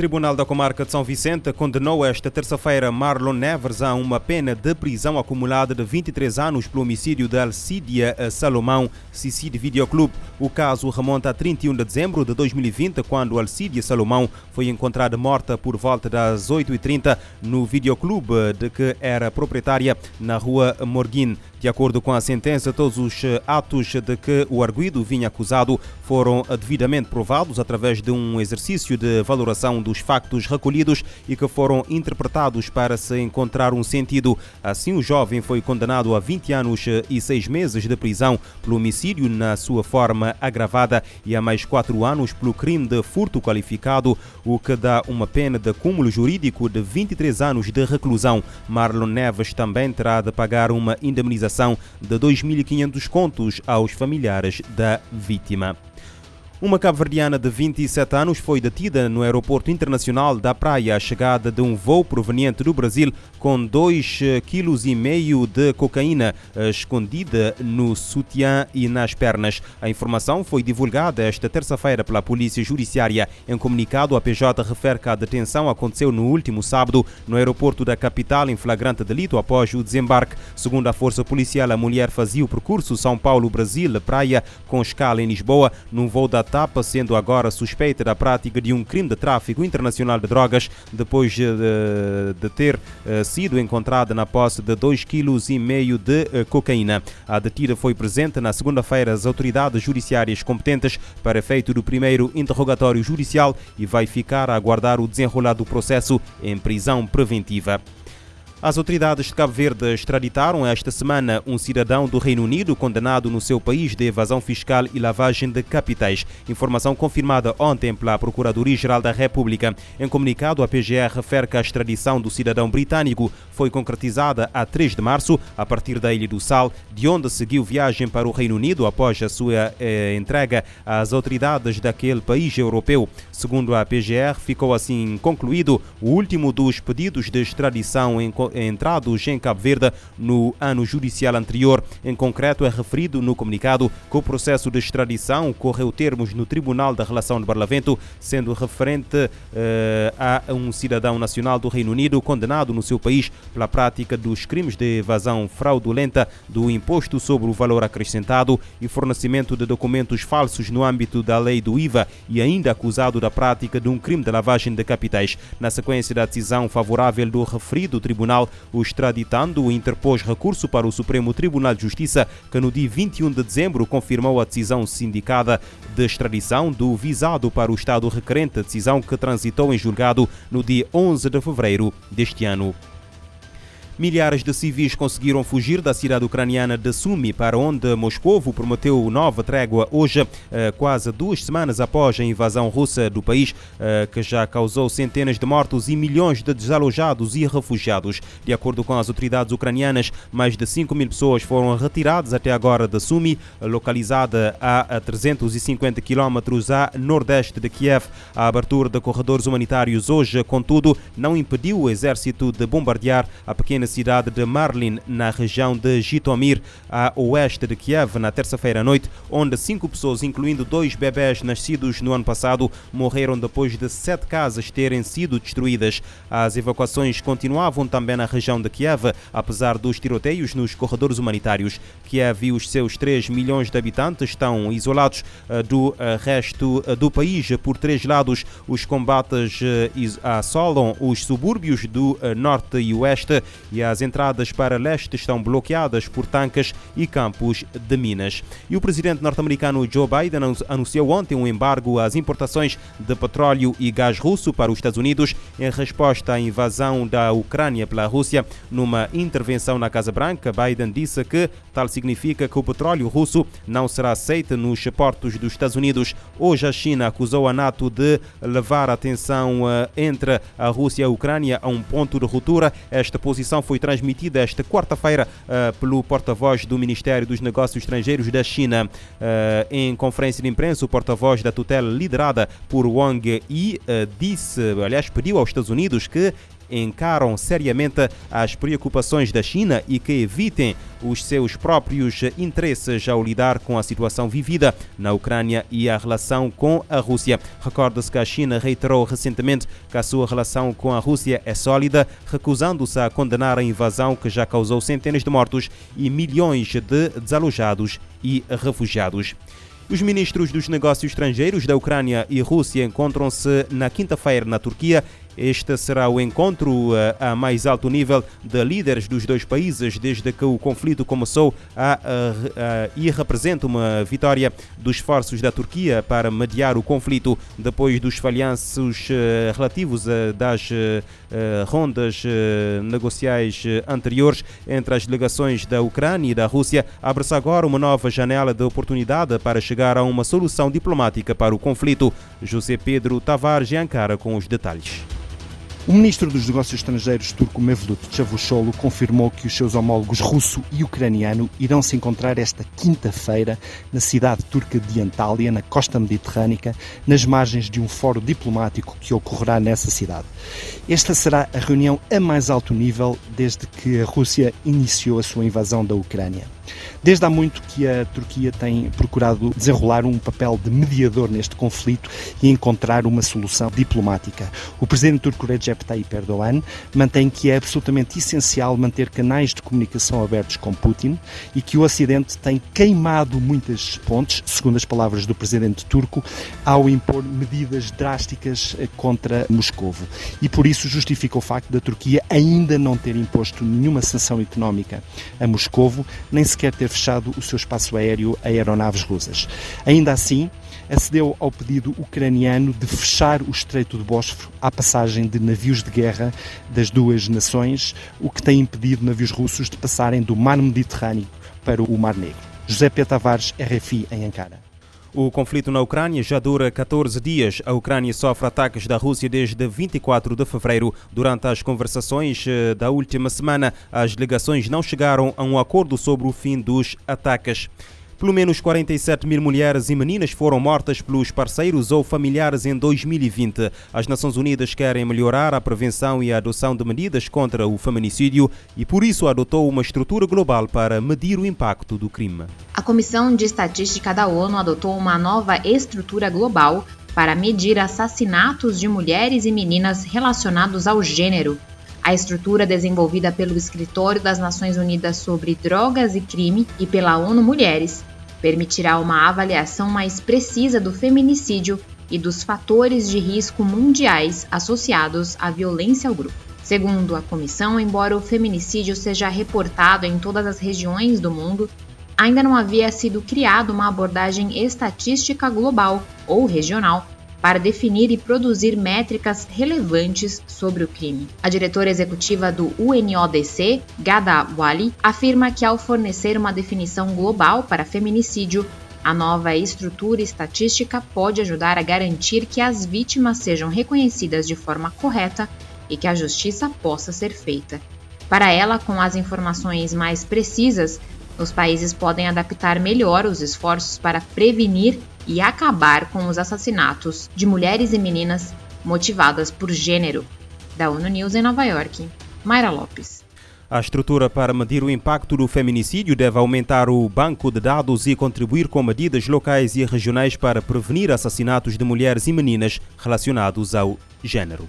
Tribunal da Comarca de São Vicente condenou esta terça-feira Marlon Nevers a uma pena de prisão acumulada de 23 anos pelo homicídio de Alcídia Salomão, Cicid Videoclube. O caso remonta a 31 de dezembro de 2020, quando Alcídia Salomão foi encontrada morta por volta das 8h30 no videoclube de que era proprietária na rua Morguin. De acordo com a sentença, todos os atos de que o arguido vinha acusado foram devidamente provados através de um exercício de valoração dos factos recolhidos e que foram interpretados para se encontrar um sentido. Assim, o jovem foi condenado a 20 anos e 6 meses de prisão pelo homicídio na sua forma agravada e a mais 4 anos pelo crime de furto qualificado, o que dá uma pena de cúmulo jurídico de 23 anos de reclusão. Marlon Neves também terá de pagar uma indemnização de 2.500 contos aos familiares da vítima. Uma cabo-verdiana de 27 anos foi detida no aeroporto internacional da Praia à chegada de um voo proveniente do Brasil com 2,5 kg de cocaína escondida no sutiã e nas pernas. A informação foi divulgada esta terça-feira pela Polícia Judiciária. Em comunicado, a PJ refere que a detenção aconteceu no último sábado no aeroporto da capital em flagrante delito após o desembarque. Segundo a Força Policial, a mulher fazia o percurso São Paulo-Brasil-Praia com escala em Lisboa num voo da Sendo agora suspeita da prática de um crime de tráfico internacional de drogas depois de, de ter uh, sido encontrada na posse de 2,5 kg de uh, cocaína. A detida foi presente na segunda-feira às autoridades judiciárias competentes para efeito do primeiro interrogatório judicial e vai ficar a aguardar o desenrolar do processo em prisão preventiva. As autoridades de Cabo Verde extraditaram esta semana um cidadão do Reino Unido condenado no seu país de evasão fiscal e lavagem de capitais. Informação confirmada ontem pela Procuradoria-Geral da República. Em comunicado, a PGR refere que a extradição do cidadão britânico foi concretizada a 3 de março, a partir da Ilha do Sal, de onde seguiu viagem para o Reino Unido após a sua eh, entrega às autoridades daquele país europeu. Segundo a PGR, ficou assim concluído o último dos pedidos de extradição em entrados em Cabo Verde no ano judicial anterior. Em concreto, é referido no comunicado que o processo de extradição correu termos no Tribunal da Relação de Barlavento, sendo referente eh, a um cidadão nacional do Reino Unido condenado no seu país pela prática dos crimes de evasão fraudulenta do imposto sobre o valor acrescentado e fornecimento de documentos falsos no âmbito da lei do IVA e ainda acusado da prática de um crime de lavagem de capitais. Na sequência da decisão favorável do referido tribunal, o extraditando interpôs recurso para o Supremo Tribunal de Justiça, que no dia 21 de dezembro confirmou a decisão sindicada de extradição do visado para o Estado requerente, decisão que transitou em julgado no dia 11 de fevereiro deste ano. Milhares de civis conseguiram fugir da cidade ucraniana de Sumi, para onde Moscou prometeu nova trégua hoje, quase duas semanas após a invasão russa do país, que já causou centenas de mortos e milhões de desalojados e refugiados. De acordo com as autoridades ucranianas, mais de 5 mil pessoas foram retiradas até agora de Sumi, localizada a 350 quilómetros a nordeste de Kiev. A abertura de corredores humanitários hoje, contudo, não impediu o exército de bombardear a pequena cidade de Marlin, na região de Jitomir, a oeste de Kiev, na terça-feira à noite, onde cinco pessoas, incluindo dois bebés nascidos no ano passado, morreram depois de sete casas terem sido destruídas. As evacuações continuavam também na região de Kiev, apesar dos tiroteios nos corredores humanitários. Kiev e os seus 3 milhões de habitantes estão isolados do resto do país por três lados. Os combates assolam os subúrbios do norte e oeste e as entradas para leste estão bloqueadas por tanques e campos de minas. E o presidente norte-americano Joe Biden anunciou ontem um embargo às importações de petróleo e gás russo para os Estados Unidos em resposta à invasão da Ucrânia pela Rússia. Numa intervenção na Casa Branca, Biden disse que tal significa que o petróleo russo não será aceito nos portos dos Estados Unidos. Hoje a China acusou a NATO de levar a tensão entre a Rússia e a Ucrânia a um ponto de ruptura. Esta posição foi transmitida esta quarta-feira uh, pelo porta-voz do Ministério dos Negócios Estrangeiros da China. Uh, em conferência de imprensa, o porta-voz da tutela liderada por Wang Yi uh, disse, aliás, pediu aos Estados Unidos que encaram seriamente as preocupações da China e que evitem os seus próprios interesses ao lidar com a situação vivida na Ucrânia e a relação com a Rússia. Recorda-se que a China reiterou recentemente que a sua relação com a Rússia é sólida, recusando-se a condenar a invasão que já causou centenas de mortos e milhões de desalojados e refugiados. Os ministros dos negócios estrangeiros da Ucrânia e Rússia encontram-se na quinta-feira na Turquia este será o encontro eh, a mais alto nível de líderes dos dois países desde que o conflito começou a, a, a, e representa uma vitória dos esforços da Turquia para mediar o conflito depois dos falhanços eh, relativos das eh, rondas negociais anteriores entre as delegações da Ucrânia e da Rússia. Abre-se agora uma nova janela de oportunidade para chegar a uma solução diplomática para o conflito. José Pedro Tavares de Ankara com os detalhes. O ministro dos Negócios Estrangeiros turco Mevlut Cavusoglu confirmou que os seus homólogos russo e ucraniano irão se encontrar esta quinta-feira na cidade turca de Antália, na costa mediterrânica, nas margens de um fórum diplomático que ocorrerá nessa cidade. Esta será a reunião a mais alto nível desde que a Rússia iniciou a sua invasão da Ucrânia. Desde há muito que a Turquia tem procurado desenrolar um papel de mediador neste conflito e encontrar uma solução diplomática. O presidente turco Recep Tayyip Erdogan mantém que é absolutamente essencial manter canais de comunicação abertos com Putin e que o Ocidente tem queimado muitas pontes, segundo as palavras do presidente turco, ao impor medidas drásticas eh, contra Moscovo. E por isso justifica o facto da Turquia ainda não ter imposto nenhuma sanção económica a Moscovo, nem sequer ter fechado o seu espaço aéreo a aeronaves russas. Ainda assim, acedeu ao pedido ucraniano de fechar o Estreito de Bósforo à passagem de navios de guerra das duas nações, o que tem impedido navios russos de passarem do Mar Mediterrâneo para o Mar Negro. José P. Tavares, RFI, em Ankara. O conflito na Ucrânia já dura 14 dias. A Ucrânia sofre ataques da Rússia desde 24 de fevereiro. Durante as conversações eh, da última semana, as delegações não chegaram a um acordo sobre o fim dos ataques. Pelo menos 47 mil mulheres e meninas foram mortas pelos parceiros ou familiares em 2020. As Nações Unidas querem melhorar a prevenção e a adoção de medidas contra o feminicídio e, por isso, adotou uma estrutura global para medir o impacto do crime. A Comissão de Estatística da ONU adotou uma nova estrutura global para medir assassinatos de mulheres e meninas relacionados ao gênero. A estrutura desenvolvida pelo Escritório das Nações Unidas sobre Drogas e Crime e pela ONU Mulheres permitirá uma avaliação mais precisa do feminicídio e dos fatores de risco mundiais associados à violência ao grupo. Segundo a comissão, embora o feminicídio seja reportado em todas as regiões do mundo, ainda não havia sido criada uma abordagem estatística global ou regional para definir e produzir métricas relevantes sobre o crime. A diretora executiva do UNODC, Gada Wali, afirma que ao fornecer uma definição global para feminicídio, a nova estrutura estatística pode ajudar a garantir que as vítimas sejam reconhecidas de forma correta e que a justiça possa ser feita. Para ela, com as informações mais precisas, os países podem adaptar melhor os esforços para prevenir e acabar com os assassinatos de mulheres e meninas motivadas por gênero. Da ONU News em Nova York, Mayra Lopes. A estrutura para medir o impacto do feminicídio deve aumentar o banco de dados e contribuir com medidas locais e regionais para prevenir assassinatos de mulheres e meninas relacionados ao gênero.